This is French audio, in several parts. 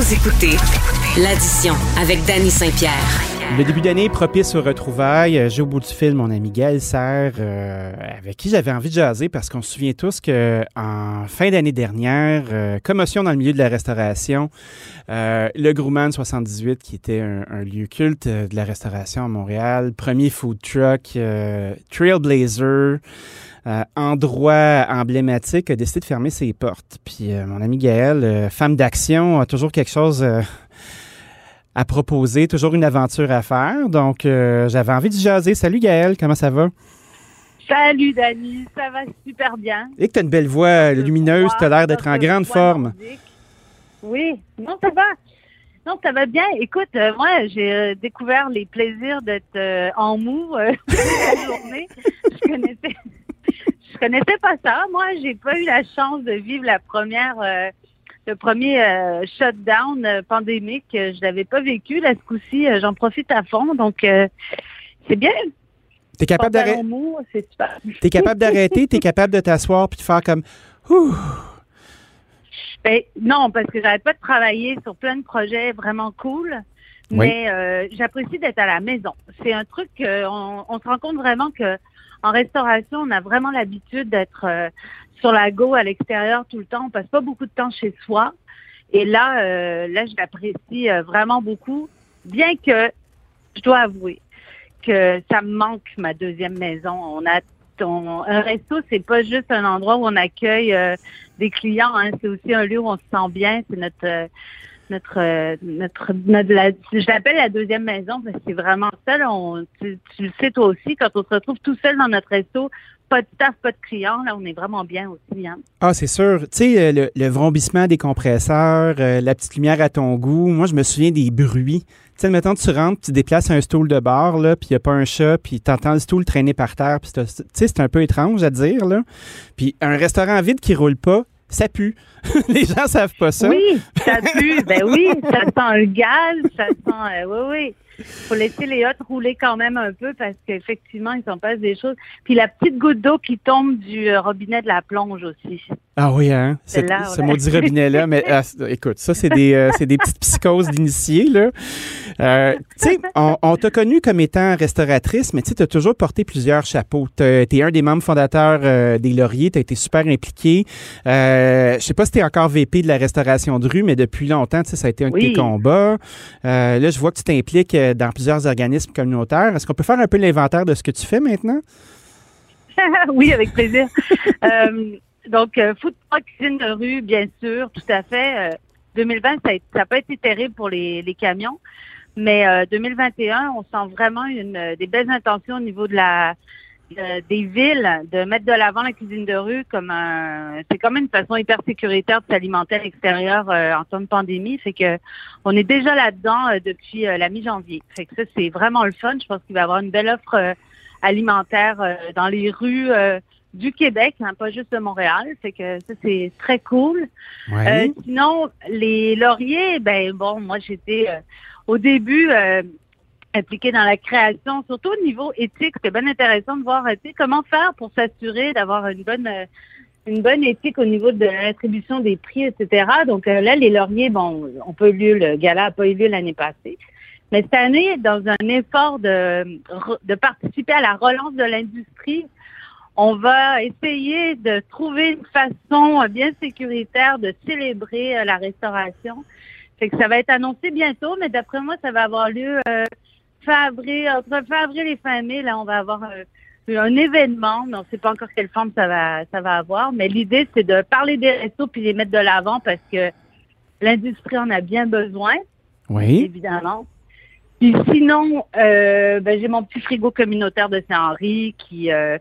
Vous écoutez l'addition avec Danny Saint-Pierre. Le début d'année propice aux retrouvailles. J'ai au bout du fil mon ami Gaël Serre, euh, avec qui j'avais envie de jaser parce qu'on se souvient tous que en fin d'année dernière, euh, commotion dans le milieu de la restauration, euh, le Grumman 78, qui était un, un, lieu culte de la restauration à Montréal, premier food truck, Trailblazer. Euh, endroit emblématique, a décidé de fermer ses portes. Puis euh, mon ami Gaël, euh, femme d'action, a toujours quelque chose à proposer, toujours une aventure à faire. Donc, j'avais envie de jaser. Salut Gaël, comment ça va? Salut Dani, ça va super bien. Et que tu as une belle voix lumineuse, tu as l'air d'être en grande forme. Oui, non, ça va. Non, ça va bien. Écoute, moi, j'ai découvert les plaisirs d'être en mou la journée. Je connaissais, connaissais pas ça. Moi, j'ai pas eu la chance de vivre la première, euh, le premier euh, shutdown euh, pandémique. Je l'avais pas vécu. Là, ce coup-ci, j'en profite à fond. Donc, c'est bien. T'es capable d'arrêter. T'es capable d'arrêter. T'es capable de t'asseoir puis de faire comme. Ben, non, parce que j'arrête pas de travailler sur plein de projets vraiment cool. Mais j'apprécie d'être à la maison. C'est un truc, on, on se rend compte vraiment que en restauration, on a vraiment l'habitude d'être euh, sur la go à l'extérieur tout le temps. On passe pas beaucoup de temps chez soi. Et là, euh, là, je l'apprécie euh, vraiment beaucoup, bien que je dois avouer que ça me manque ma deuxième maison. On a un resto, c'est pas juste un endroit où on accueille des clients, hein, c'est aussi un lieu où on se sent bien. C'est notre notre notre, notre la, je l'appelle la deuxième maison parce que c'est vraiment ça. tu, le sais toi aussi, quand on se retrouve tout seul dans notre resto, pas de staff, pas de clients, là, on est vraiment bien aussi. Hein. Ah, c'est sûr. Tu sais, le, le, vrombissement des compresseurs, euh, la petite lumière à ton goût. Moi, je me souviens des bruits. Tu sais, mettons, tu rentres, tu déplaces un stool de bar, là, puis il n'y a pas un chat, puis tu entends le stool traîner par terre, puis tu sais, c'est un peu étrange à dire, là. Puis un restaurant vide qui roule pas, ça pue. Les gens savent pas ça. Oui, ça pue. ben oui, ça sent le gaz, ça sent. Euh, oui, oui faut laisser les hôtes rouler quand même un peu parce qu'effectivement, il s'en passe des choses. Puis la petite goutte d'eau qui tombe du euh, robinet de la plonge aussi. Ah oui, hein? Ce maudit robinet-là. Mais ah, écoute, ça, c'est des, euh, des petites psychoses d'initiés, là. Euh, tu sais, on, t'a connu comme étant restauratrice, mais tu as toujours porté plusieurs chapeaux. Tu es un des membres fondateurs des Lauriers, tu as été super impliqué. Je sais pas si tu es encore VP de la restauration de rue, mais depuis longtemps, ça a été un de tes combats. là, je vois que tu t'impliques dans plusieurs organismes communautaires. Est-ce qu'on peut faire un peu l'inventaire de ce que tu fais maintenant? oui, avec plaisir. euh, donc, euh, food cuisine de rue, bien sûr, tout à fait. 2020, euh, ça n'a pas été terrible pour les, camions, mais 2021, euh, on sent vraiment une, des belles intentions au niveau de la des villes de mettre de l'avant la cuisine de rue comme un c'est comme une façon hyper sécuritaire de s'alimenter à l'extérieur euh, en temps de pandémie. Fait que on est déjà là-dedans euh, depuis euh, la mi-janvier. Fait que ça c'est vraiment le fun. Je pense qu'il va y avoir une belle offre alimentaire dans les rues du Québec hein, pas juste de Montréal. Fait que ça c'est très cool. Sinon les lauriers ben bon moi j'étais au début impliqué dans la création, surtout au niveau éthique. C'est bien intéressant de voir comment faire pour s'assurer d'avoir une bonne euh, une bonne éthique au niveau de l'attribution des prix, etc. Donc euh, là, les lauriers, bon, on peut eu lieu, le gala n'a pas eu lieu l'année passée. Mais cette année, dans un effort de, participer à la relance de l'industrie, on va essayer de trouver une façon bien sécuritaire de célébrer euh, la restauration. Fait que ça va être annoncé bientôt, mais d'après moi, ça va avoir lieu fin avril, entre fin avril et fin mai, là, on va avoir un, un événement. Mais on ne sait pas encore quelle forme ça va, ça va avoir. Mais l'idée, c'est de parler des restos puis les mettre de l'avant parce que l'industrie en a bien besoin. Oui. Évidemment. Puis sinon, euh, ben, j'ai mon petit frigo communautaire de Saint-Henri qui euh,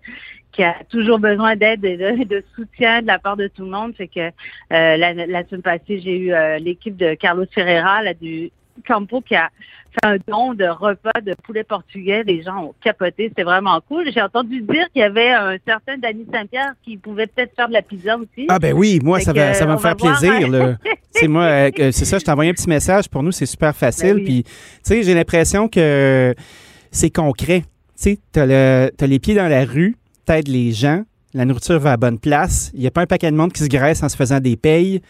qui a toujours besoin d'aide et de, soutien de la part de tout le monde. Fait que euh, la, la, semaine passée, j'ai eu l'équipe de Carlos Ferreira là, du Campo qui a fait un don de repas de poulet portugais. Les gens ont capoté. C'était vraiment cool. J'ai entendu dire qu'il y avait un certain Danny Saint-Pierre qui pouvait peut-être faire de la pizza aussi. Ah ben oui, moi, ça va, ça va me faire plaisir. c'est moi, euh, c'est ça, je t'ai envoyé un petit message. Pour nous, c'est super facile. Ben Puis, tu sais, j'ai l'impression que c'est concret. Tu sais, t'as, as les pieds dans la rue, t'aides les gens, la nourriture va à bonne place. Il n'y a pas un paquet de monde qui se graisse en se faisant des payes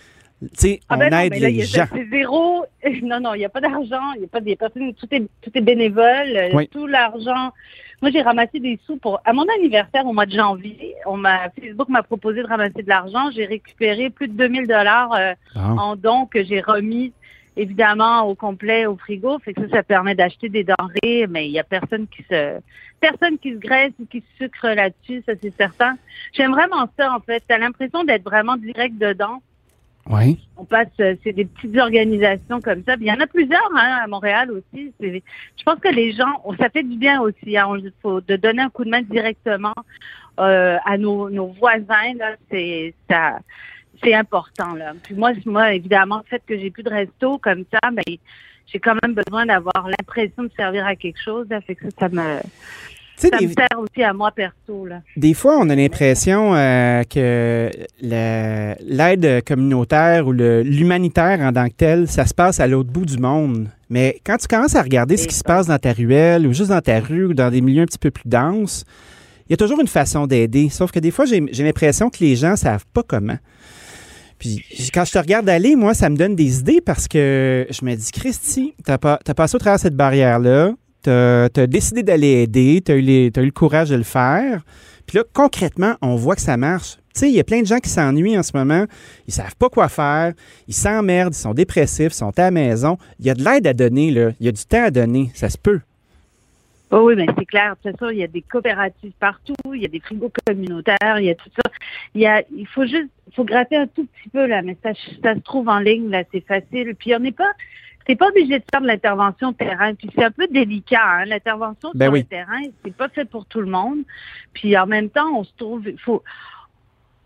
Tu sais, Ah on ben non, aide mais là, les gens. C'est zéro. Non, non, il n'y a pas d'argent. Il n'y a pas des personnes. Tout est, tout est bénévole. euh, Oui. Tout l'argent. Moi, j'ai ramassé des sous pour. À mon anniversaire au mois de janvier, on m'a Facebook m'a proposé de ramasser de l'argent. J'ai récupéré plus de 2000 dollars euh, Bon. en dons que j'ai remis évidemment au complet au frigo. Fait que ça, ça permet d'acheter des denrées, mais il y a personne qui se personne qui se graisse ou qui se sucre là-dessus, ça c'est certain. J'aime vraiment ça en fait. T'as l'impression d'être vraiment direct dedans. Oui. On passe, euh, c'est des petites organisations comme ça. Puis Il y en a plusieurs hein, à Montréal aussi. Je pense que les gens, ça fait du bien aussi. Hein, Il faut de donner un coup de main directement euh, à nos, nos voisins. Là, c'est ça, c'est important. Là. Puis moi, moi, évidemment, le fait que j'ai plus de resto comme ça, mais j'ai quand même besoin d'avoir l'impression de servir à quelque chose. Là, fait que ça, ça me, ça des, me sert aussi à moi perso. Là. des fois, on a l'impression euh, que la- l'aide communautaire ou l'humanitaire en tant que tel, ça se passe à l'autre bout du monde. Mais quand tu commences à regarder ce qui se passe dans ta ruelle ou juste dans ta rue ou dans des milieux un petit peu plus denses, il y a toujours une façon d'aider. Sauf que des fois, j'ai l'impression que les gens savent pas comment. Puis quand je te regarde aller, moi, ça me donne des idées parce que je me dis, Christy, t'as pas, t'as passé au travers de cette barrière-là, t'as as décidé d'aller aider, t'as eu, les- t'as eu le courage de le faire. Puis là, concrètement, on voit que ça marche. Tu sais, il y a plein de gens qui s'ennuient en ce moment. Ils savent pas quoi faire. Ils s'emmerdent, ils sont dépressifs, ils sont à la maison. Il y a de l'aide à donner, là. Il y a du temps à donner. Ça se peut. Oh oui, mais c'est clair. De toute façon, il y a des coopératives partout, il y a des frigos communautaires, il y a tout ça. Il y a, il faut juste, il faut gratter un tout petit peu là, mais ça, ça se trouve en ligne là, c'est facile. Puis on n'est pas, c'est pas obligé de faire de l'intervention terrain. Puis c'est un peu délicat, hein. L'intervention Ben sur oui. le terrain, c'est pas fait pour tout le monde. Puis en même temps, on se trouve, il faut.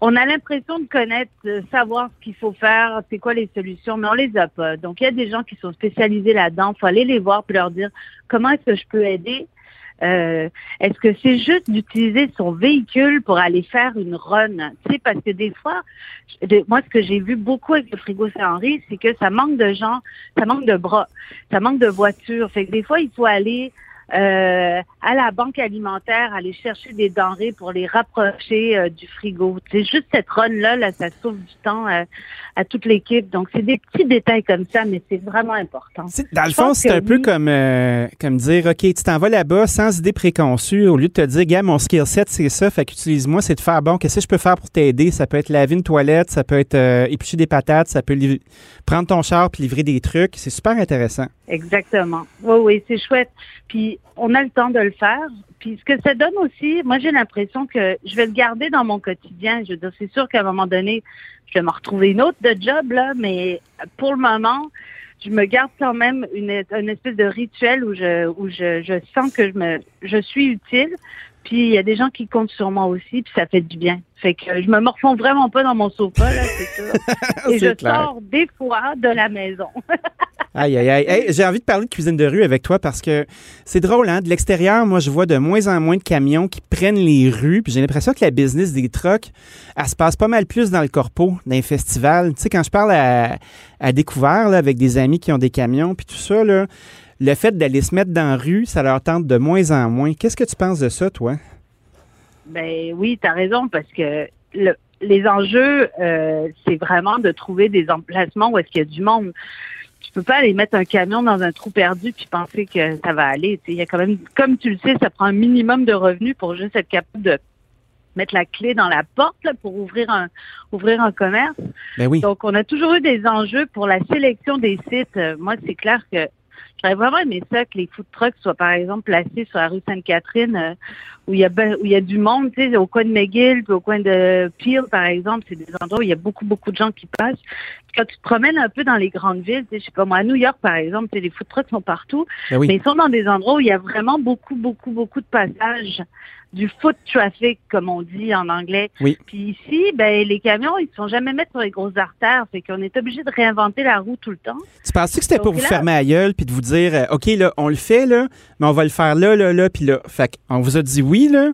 On a l'impression de connaître, de savoir ce qu'il faut faire, c'est quoi les solutions, mais on les a pas. Donc, il y a des gens qui sont spécialisés là-dedans. Faut aller les voir puis leur dire comment est-ce que je peux aider. Euh, est-ce que c'est juste d'utiliser son véhicule pour aller faire une run? Tu sais, parce que des fois, moi, ce que j'ai vu beaucoup avec le frigo Saint-Henri, c'est que ça manque de gens, ça manque de bras, ça manque de voitures. Fait que des fois, il faut aller euh, à la banque alimentaire, aller chercher des denrées pour les rapprocher euh, du frigo. C'est juste cette run-là, là, ça sauve du temps euh, à toute l'équipe. Donc, c'est des petits détails comme ça, mais c'est vraiment important. Dans le Je fond, c'est un peu comme, euh, comme dire, OK, tu t'en vas là-bas sans idée préconçue, au lieu de te dire, gars, mon skill set, c'est ça, fait qu'utilise-moi, c'est de faire, bon, qu'est-ce que je peux faire pour t'aider? Ça peut être laver une toilette, ça peut être éplucher des patates, ça peut prendre ton char puis livrer des trucs. C'est super intéressant. Exactement. Oui, oui, c'est chouette. Puis on a le temps de le faire. Puis ce que ça donne aussi, moi j'ai l'impression que je vais le garder dans mon quotidien. Je veux dire, c'est sûr qu'à un moment donné, je vais me retrouver une autre de job là, mais pour le moment, je me garde quand même une, une espèce de rituel où je où je, je sens que je me je suis utile. Puis il y a des gens qui comptent sur moi aussi, puis ça fait du bien. Fait que je me morfonds vraiment pas dans mon sofa là, c'est sûr. Et je clair. sors des fois de la maison. Aïe, aïe, aïe. J'ai envie de parler de cuisine de rue avec toi parce que c'est drôle, hein? De l'extérieur, moi, je vois de moins en moins de camions qui prennent les rues. Puis j'ai l'impression que la business des trucks, elle se passe pas mal plus dans le corpo, dans les festivals. Tu sais, quand je parle à, découvert là, avec des amis qui ont des camions, puis tout ça, là, le fait d'aller se mettre dans la rue, ça leur tente de moins en moins. Qu'est-ce que tu penses de ça, toi? Ben oui, tu as raison, parce que le- les enjeux, euh, c'est vraiment de trouver des emplacements où est-ce qu'il y a du monde. Tu peux pas aller mettre un camion dans un trou perdu puis penser que ça va aller. Il y a quand même, comme tu le sais, ça prend un minimum de revenus pour juste être capable de mettre la clé dans la porte là, pour ouvrir un ouvrir un commerce. Ben oui. Donc, on a toujours eu des enjeux pour la sélection des sites. Euh, moi, c'est clair que j'aurais vraiment aimé ça que les food trucks soient, par exemple, placés sur la rue Sainte-Catherine, euh, où il y a ben- où il y a du monde, tu sais, au coin de McGill, puis au coin de Peel, par exemple. C'est des endroits où il y a beaucoup, beaucoup de gens qui passent. Quand tu te promènes un peu dans les grandes villes, tu sais, je sais pas moi, à New York, par exemple, tu sais, les food trucks sont partout, Ben oui. mais ils sont dans des endroits où il y a vraiment beaucoup, beaucoup, beaucoup de passages du foot traffic, comme on dit en anglais. Oui. Puis ici, ben les camions, ils ne sont jamais mettre sur les grosses artères, fait qu'on est obligé de réinventer la roue tout le temps. Tu penses que c'était pour vous fermer la gueule puis de vous dire, euh, OK, là, on le fait, là, mais on va le faire là, là, là, puis là. Fait qu'on vous a dit oui, là,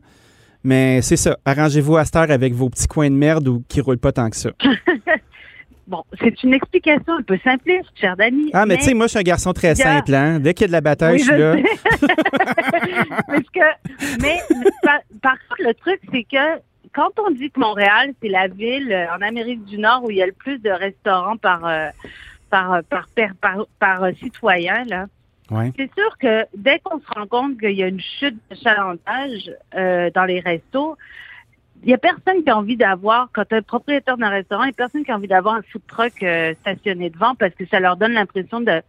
mais c'est ça. Arrangez-vous à cette heure avec vos petits coins de merde ou qui roulent pas tant que ça. Bon, c'est une explication un peu simpliste, cher Dani. Ah, mais, tu sais, moi, je suis un garçon très a- simple, hein. Dès qu'il y a de la bataille, Oui, je suis là. Parce que, mais par, par contre, le truc, c'est que quand on dit que Montréal, c'est la ville euh, en Amérique du Nord où il y a le plus de restaurants par euh, par, par, par, par, citoyen, là, c'est sûr que dès qu'on se rend compte qu'il y a une chute de chalandage dans les restos, il n'y a personne qui a envie d'avoir, quand un propriétaire d'un restaurant, il n'y a personne qui a envie d'avoir un food truck stationné devant parce que ça leur donne l'impression de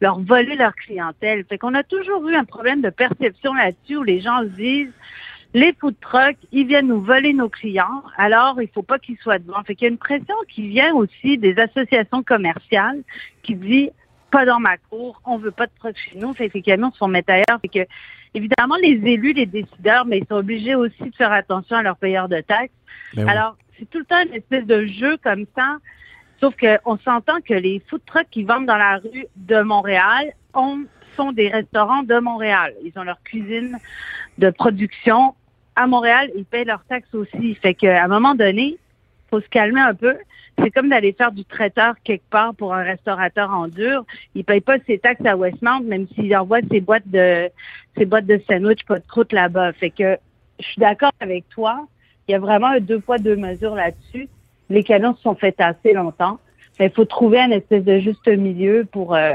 leur voler leur clientèle. Fait qu'on a toujours eu un problème de perception là-dessus où les gens se disent les food trucks, ils viennent nous voler nos clients, alors il faut pas qu'ils soient devant. Fait qu'il y a une pression qui vient aussi des associations commerciales qui dit pas dans ma cour, on veut pas de trucks chez nous, fait que les camions se font mettre ailleurs. Fait que évidemment les élus, les décideurs, mais ils sont obligés aussi de faire attention à leurs payeurs de taxes. Ben alors c'est tout le temps une espèce de jeu comme ça. Sauf qu'on s'entend que les food trucks qui vendent dans la rue de Montréal ont, sont des restaurants de Montréal. Ils ont leur cuisine de production à Montréal. Ils payent leurs taxes aussi. Fait qu'à un moment donné, faut se calmer un peu. C'est comme d'aller faire du traiteur quelque part pour un restaurateur en dur. Il paye pas ses taxes à Westmount, même s'il envoie ses boîtes de ses boîtes de sandwich, pas de croûte là-bas. Fait que je suis d'accord avec toi. Il y a vraiment un deux poids, deux mesures là-dessus les canons se sont faits assez longtemps. Mais il faut trouver un espèce de juste milieu pour, euh,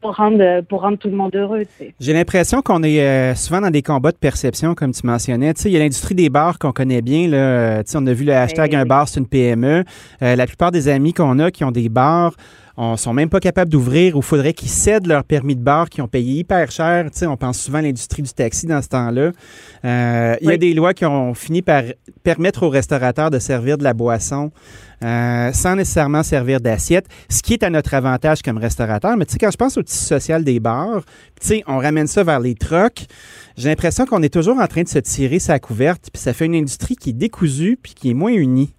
pour, rendre, pour rendre tout le monde heureux. J'ai l'impression qu'on est euh, souvent dans des combats de perception, comme tu mentionnais. il y a l'industrie des bars qu'on connaît bien. Là. on a vu le hashtag Un bar, c'est une PME. Euh, la plupart des amis qu'on a qui ont des bars, on sont même pas capables d'ouvrir ou faudrait qu'ils cèdent leur permis de bar qui ont payé hyper cher. Tu sais, on pense souvent à l'industrie du taxi dans ce temps-là. Euh, il y a des lois qui ont fini par permettre aux restaurateurs de servir de la boisson euh, sans nécessairement servir d'assiette, ce qui est à notre avantage comme restaurateur. Mais tu sais, quand je pense au tissu social des bars, tu sais, on ramène ça vers les trocs, j'ai l'impression qu'on est toujours en train de se tirer sa couverte, puis ça fait une industrie qui est décousue puis qui est moins unie.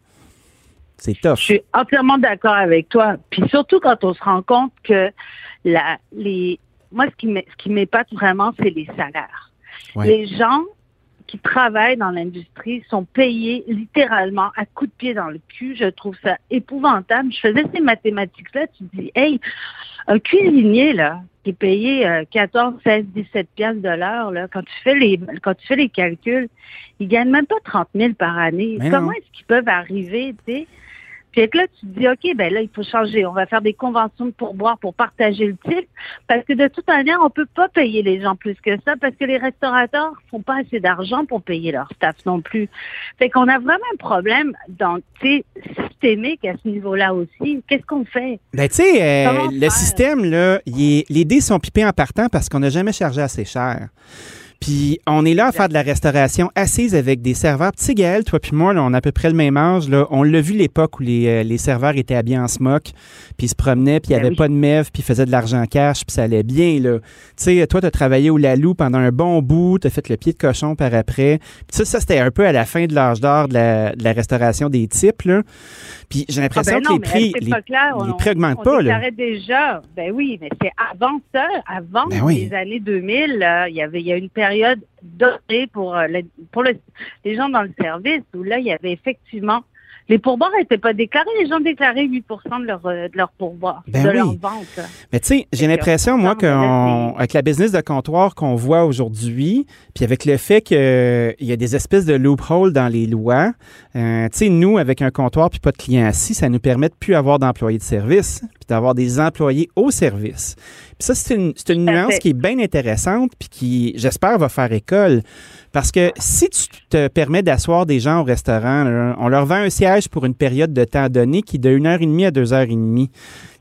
C'est tough. Je suis entièrement d'accord avec toi. Puis surtout quand on se rend compte que la, les, moi, ce qui m'épate vraiment, c'est les salaires. Les gens qui travaillent dans l'industrie sont payés littéralement à coups de pied dans le cul. Je trouve ça épouvantable. Je faisais ces mathématiques-là. Tu dis, hey, un cuisinier, là, qui est payé 14, 16, 17 piastres de l'heure, là, quand tu fais les, quand tu fais les calculs, il gagne même pas 30 000 par année. Comment est-ce qu'ils peuvent arriver, tu sais? Puis là, tu te dis, OK, ben là, il faut changer. On va faire des conventions de pourboire pour partager le titre. Parce que de toute manière, on peut pas payer les gens plus que ça parce que les restaurateurs font pas assez d'argent pour payer leur staff non plus. Fait qu'on a vraiment un problème dans, systémique à ce niveau-là aussi. Qu'est-ce qu'on fait? Ben, tu sais, euh, le système, là, les dés sont pipés en partant parce qu'on n'a jamais chargé assez cher. Puis on est là à faire de la restauration assise avec des serveurs. Tu sais, Gaël, toi puis moi, là, on a à peu près le même âge. Là. On l'a vu l'époque où les, euh, les, serveurs étaient habillés en smock, puis ils se promenaient, puis il n'y ben avait pas de mève, puis ils faisaient de l'argent cash, puis ça allait bien. Là. Tu sais, toi, tu as travaillé au Lalou pendant un bon bout, tu as fait le pied de cochon par après. Puis ça, ça c'était un peu à la fin de l'âge d'or de la, de la, restauration des types. Là. Puis j'ai l'impression ah ben que les prix, les, prix augmentent pas. Là. déjà. Ben oui, mais c'est avant ça, avant ben les années 2000, il y avait il y a une période dorée pour, euh, pour les gens dans le service où là, il y avait effectivement les pourboires n'étaient pas déclarés. Les gens déclaraient 8% de leur, euh, de leur pourboire, ben de leur vente. Mais tu sais, j'ai l'impression, moi, qu'avec la business de comptoir qu'on voit aujourd'hui, puis avec le fait qu'il y a des espèces de loopholes dans les lois, euh, tu sais, nous, avec un comptoir puis pas de clients assis, ça nous permet de plus avoir d'employés de service, d'avoir des employés au service. Puis ça, c'est une, une nuance qui est bien intéressante, puis qui, j'espère, va faire école. Parce que si tu te permets d'asseoir des gens au restaurant, on leur vend un siège pour une période de temps donné qui est de 1 heure et demie à 2 heures et demie.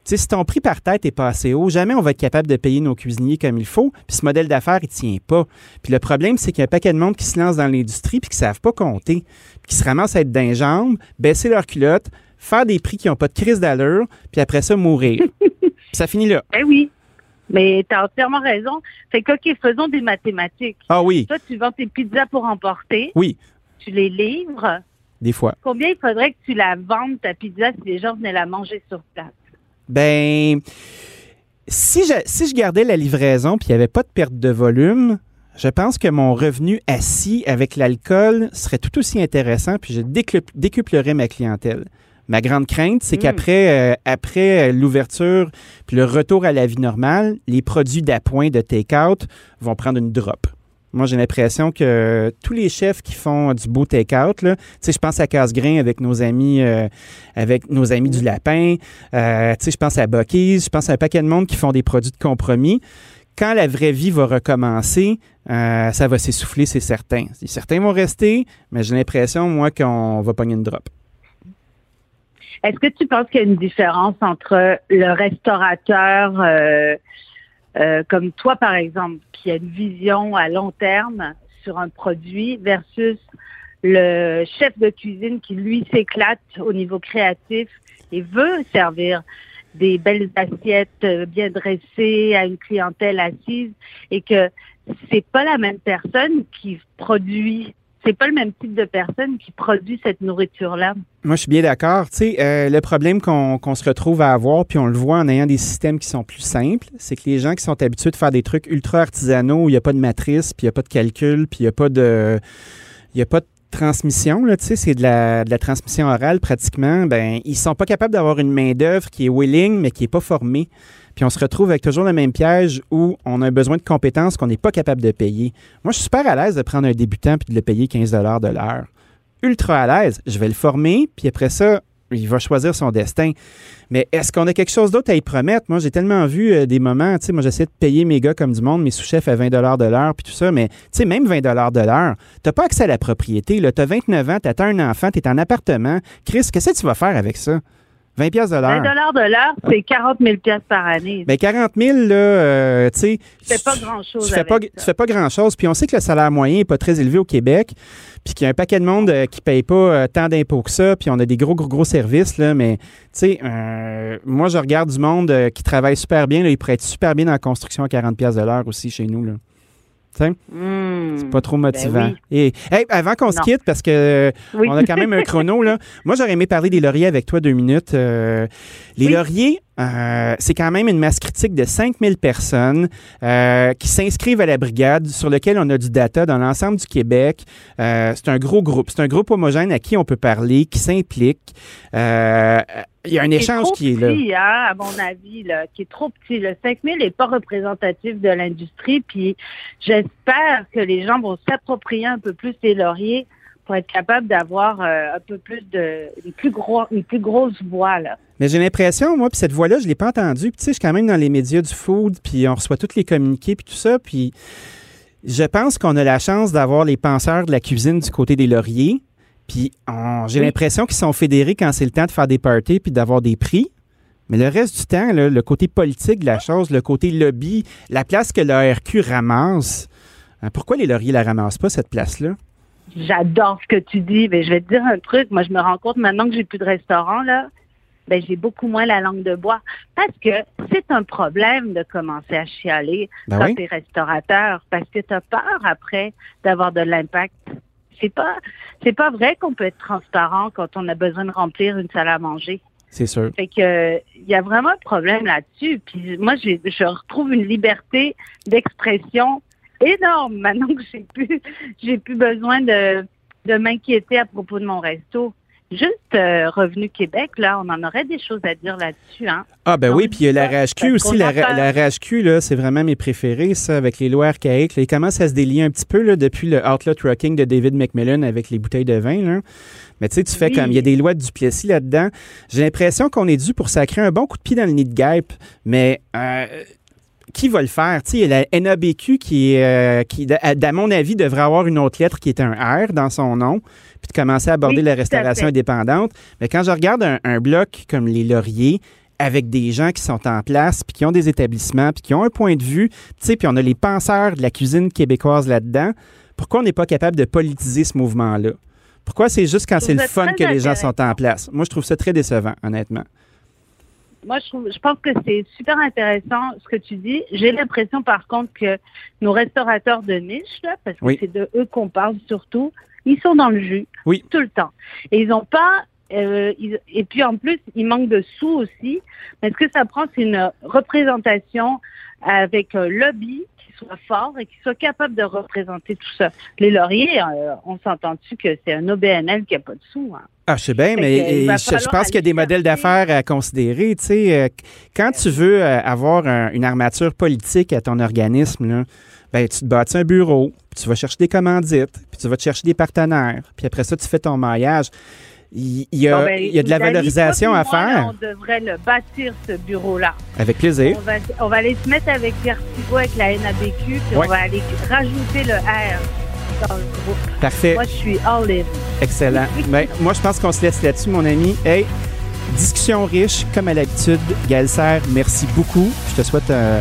sais, si ton prix par tête est pas assez haut, jamais on va être capable de payer nos cuisiniers comme il faut. Puis ce modèle d'affaires, il tient pas. Puis le problème, c'est qu'il y a un paquet de monde qui se lance dans l'industrie puis qui savent pas compter, puis qui se ramassent à être d'un jambe, baisser leur culotte, faire des prix qui n'ont pas de crise d'allure, puis après ça, mourir. ça finit là. Eh oui. Mais tu as entièrement raison. Fait que, OK, faisons des mathématiques. Ah oui. Toi, tu vends tes pizzas pour emporter. Oui. Tu les livres. Des fois. Combien il faudrait que tu la vendes, ta pizza, si les gens venaient la manger sur place? Ben, si je, si je gardais la livraison puis il n'y avait pas de perte de volume, je pense que mon revenu assis avec l'alcool serait tout aussi intéressant puis je décuplerais ma clientèle. Ma grande crainte, c'est hmm. qu'après euh, après euh, l'ouverture puis le retour à la vie normale, les produits d'appoint de take-out vont prendre une drop. Moi, j'ai l'impression que tous les chefs qui font du beau take-out, là, tu sais, je pense à Casse-Grain avec nos amis, euh, avec nos amis du Lapin, euh, tu sais, je pense à Bucky's, je pense à un paquet de monde qui font des produits de compromis. Quand la vraie vie va recommencer, euh, ça va s'essouffler, c'est certain. Certains vont rester, mais j'ai l'impression, moi, qu'on va pogner une drop. Est-ce que tu penses qu'il y a une différence entre le restaurateur euh, euh, comme toi, par exemple, qui a une vision à long terme sur un produit versus le chef de cuisine qui, lui, s'éclate au niveau créatif et veut servir des belles assiettes bien dressées à une clientèle assise et que c'est pas la même personne qui produit c'est pas le même type de personne qui produit cette nourriture-là. Moi, je suis bien d'accord. Tu sais, euh, le problème qu'on se retrouve à avoir, puis on le voit en ayant des systèmes qui sont plus simples, c'est que les gens qui sont habitués de faire des trucs ultra artisanaux où il n'y a pas de matrice, puis il n'y a pas de calcul, puis il n'y a pas de... Il y a pas de transmission, tu sais, c'est de la, de la, transmission orale pratiquement, ben ils sont pas capables d'avoir une main-d'œuvre qui est willing, mais qui n'est pas formée. Puis on se retrouve avec toujours le même piège où on a besoin de compétences qu'on n'est pas capable de payer. Moi, je suis super à l'aise de prendre un débutant puis de le payer 15 de l'heure. Ultra à l'aise. Je vais le former, puis après ça, il va choisir son destin. Mais est-ce qu'on a quelque chose d'autre à y promettre? Moi, j'ai tellement vu euh, des moments, tu sais, moi, j'essaie de payer mes gars comme du monde, mes sous-chefs à 20 de l'heure, puis tout ça, mais tu sais, même 20 de l'heure, tu pas accès à la propriété. Tu as 29 ans, tu as un enfant, tu es en appartement. Chris, qu'est-ce que tu vas faire avec ça? 20 pièces de l'heure. 20 de l'heure, c'est 40 000 pièces par année. Bien, 40 000, là, euh, tu sais... Tu fais pas grand-chose Tu fais pas, tu fais pas grand-chose. Puis on sait que le salaire moyen n'est pas très élevé au Québec, puis qu'il y a un paquet de monde euh, qui ne paye pas euh, tant d'impôts que ça, puis on a des gros, gros, gros services, là, mais, tu sais, moi, je regarde du monde qui travaille super bien, là, ils pourraient être super bien dans la construction à 40 pièces de l'heure aussi chez nous, là. Hmm. c'est pas trop Ben motivant. Et avant qu'on se quitte, parce que on a quand même un chrono, là. Moi, j'aurais aimé parler des lauriers avec toi deux minutes. Euh, les lauriers, euh, c'est quand même une masse critique de 5000 personnes euh, qui s'inscrivent à la brigade, sur lequel on a du data dans l'ensemble du Québec. c'est un gros groupe. C'est un groupe homogène à qui on peut parler, qui s'implique. Il y a un échange qui est là. Petit, hein, à mon avis, là, qui est trop petit. Le 5000 n'est pas représentatif de l'industrie. Puis j'espère que les gens vont s'approprier un peu plus des lauriers pour être capable d'avoir un peu plus de une plus gros une plus grosse voix là. Mais j'ai l'impression, moi, puis cette voix-là, je l'ai pas entendue. Puis tu sais, je suis quand même dans les médias du food, puis on reçoit tous les communiqués, puis tout ça, puis je pense qu'on a la chance d'avoir les penseurs de la cuisine du côté des lauriers. Puis j'ai l'impression qu'ils sont fédérés quand c'est le temps de faire des parties puis d'avoir des prix. Mais le reste du temps, le côté politique de la chose, le côté lobby, la place que l'ARQ ramasse, hein, pourquoi les lauriers la ramassent pas, cette place-là? J'adore ce que tu dis, mais je vais te dire un truc. Moi, je me rends compte maintenant que j'ai plus de restaurant, là, ben, j'ai beaucoup moins la langue de bois. Parce que c'est un problème de commencer à chialer ben quand oui. t'es restaurateur, parce que tu as peur après d'avoir de l'impact. C'est pas, c'est pas vrai qu'on peut être transparent quand on a besoin de remplir une salle à manger. C'est sûr. Fait que il y a vraiment un problème là-dessus. Puis moi, j'ai, je retrouve une liberté d'expression énorme maintenant que j'ai plus, j'ai plus besoin de, de m'inquiéter à propos de mon resto. Juste euh, Revenu Québec, là, on en aurait des choses à dire là-dessus. Hein. Ah ben Donc, oui, puis il y a la RHQ aussi. La, RHQ, là, c'est vraiment mes préférés, ça, avec les lois archaïques. Là, ils commencent à se délier un petit peu là, depuis le Outlet Rocking de David McMillan avec les bouteilles de vin. Là? Mais tu sais, tu fais Oui. comme, il y a des lois de Duplessis là-dedans. J'ai l'impression qu'on est dû pour sacrer un bon coup de pied dans le nid de guêpe, mais... euh, qui va le faire? Tu sais, il y a la NABQ qui, est, euh, qui, à, mon avis, devrait avoir une autre lettre qui est un R dans son nom, puis de commencer à aborder Oui, la restauration indépendante. Mais quand je regarde un, un bloc comme les Lauriers, avec des gens qui sont en place, puis qui ont des établissements, puis qui ont un point de vue, tu sais, puis on a les penseurs de la cuisine québécoise là-dedans, pourquoi on n'est pas capable de politiser ce mouvement-là? Pourquoi c'est juste quand c'est le fun que les gens sont en place? Moi, je trouve ça très décevant, honnêtement. Moi, je, trouve, je pense que c'est super intéressant ce que tu dis. J'ai l'impression, par contre, que nos restaurateurs de niche, là, parce que Oui. c'est de eux qu'on parle surtout, ils sont dans le jus Oui. tout le temps. Et ils n'ont pas... euh, ils- et puis en plus, il manque de sous aussi. Mais ce que ça prend, c'est une représentation avec un lobby qui soit fort et qui soit capable de représenter tout ça. Les lauriers, euh, on s'entend-tu que c'est un OBNL qui n'a pas de sous. Hein? Ah, je sais bien, mais je, pense qu'il y a des modèles d'affaires à considérer. Tu sais, euh, quand tu veux euh, avoir un- une armature politique à ton organisme, là, ben, tu te bâtis un bureau, puis tu vas chercher des commandites, puis tu vas te chercher des partenaires, puis après ça, tu fais ton maillage. Il il y a, Bon, ben, il y a de la valorisation à faire. on devrait le bâtir, ce bureau-là. Avec plaisir. On va, on va aller se mettre avec Thibault, avec la NABQ, puis Ouais. on va aller rajouter le R dans le groupe. Parfait. Moi, je suis all in. Excellent. Ben, moi, je pense qu'on se laisse là-dessus, mon ami. Hey, discussion riche, comme à l'habitude. Gaël Serre, merci beaucoup. Je te souhaite euh,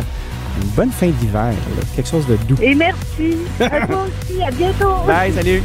une bonne fin d'hiver. Quelque chose de doux. Et merci. À toi aussi. À bientôt. Bye, salut.